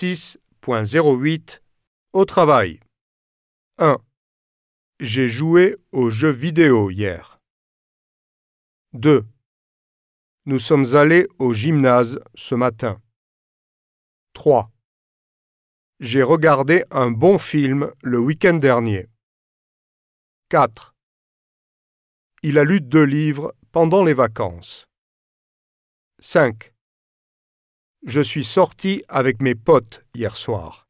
6.08 Au travail 1. J'ai joué aux jeux vidéo hier. 2. Nous sommes allés au gymnase ce matin. 3. J'ai regardé un bon film le week-end dernier. 4. Il a lu deux livres pendant les vacances. 5. Je suis sorti avec mes potes hier soir.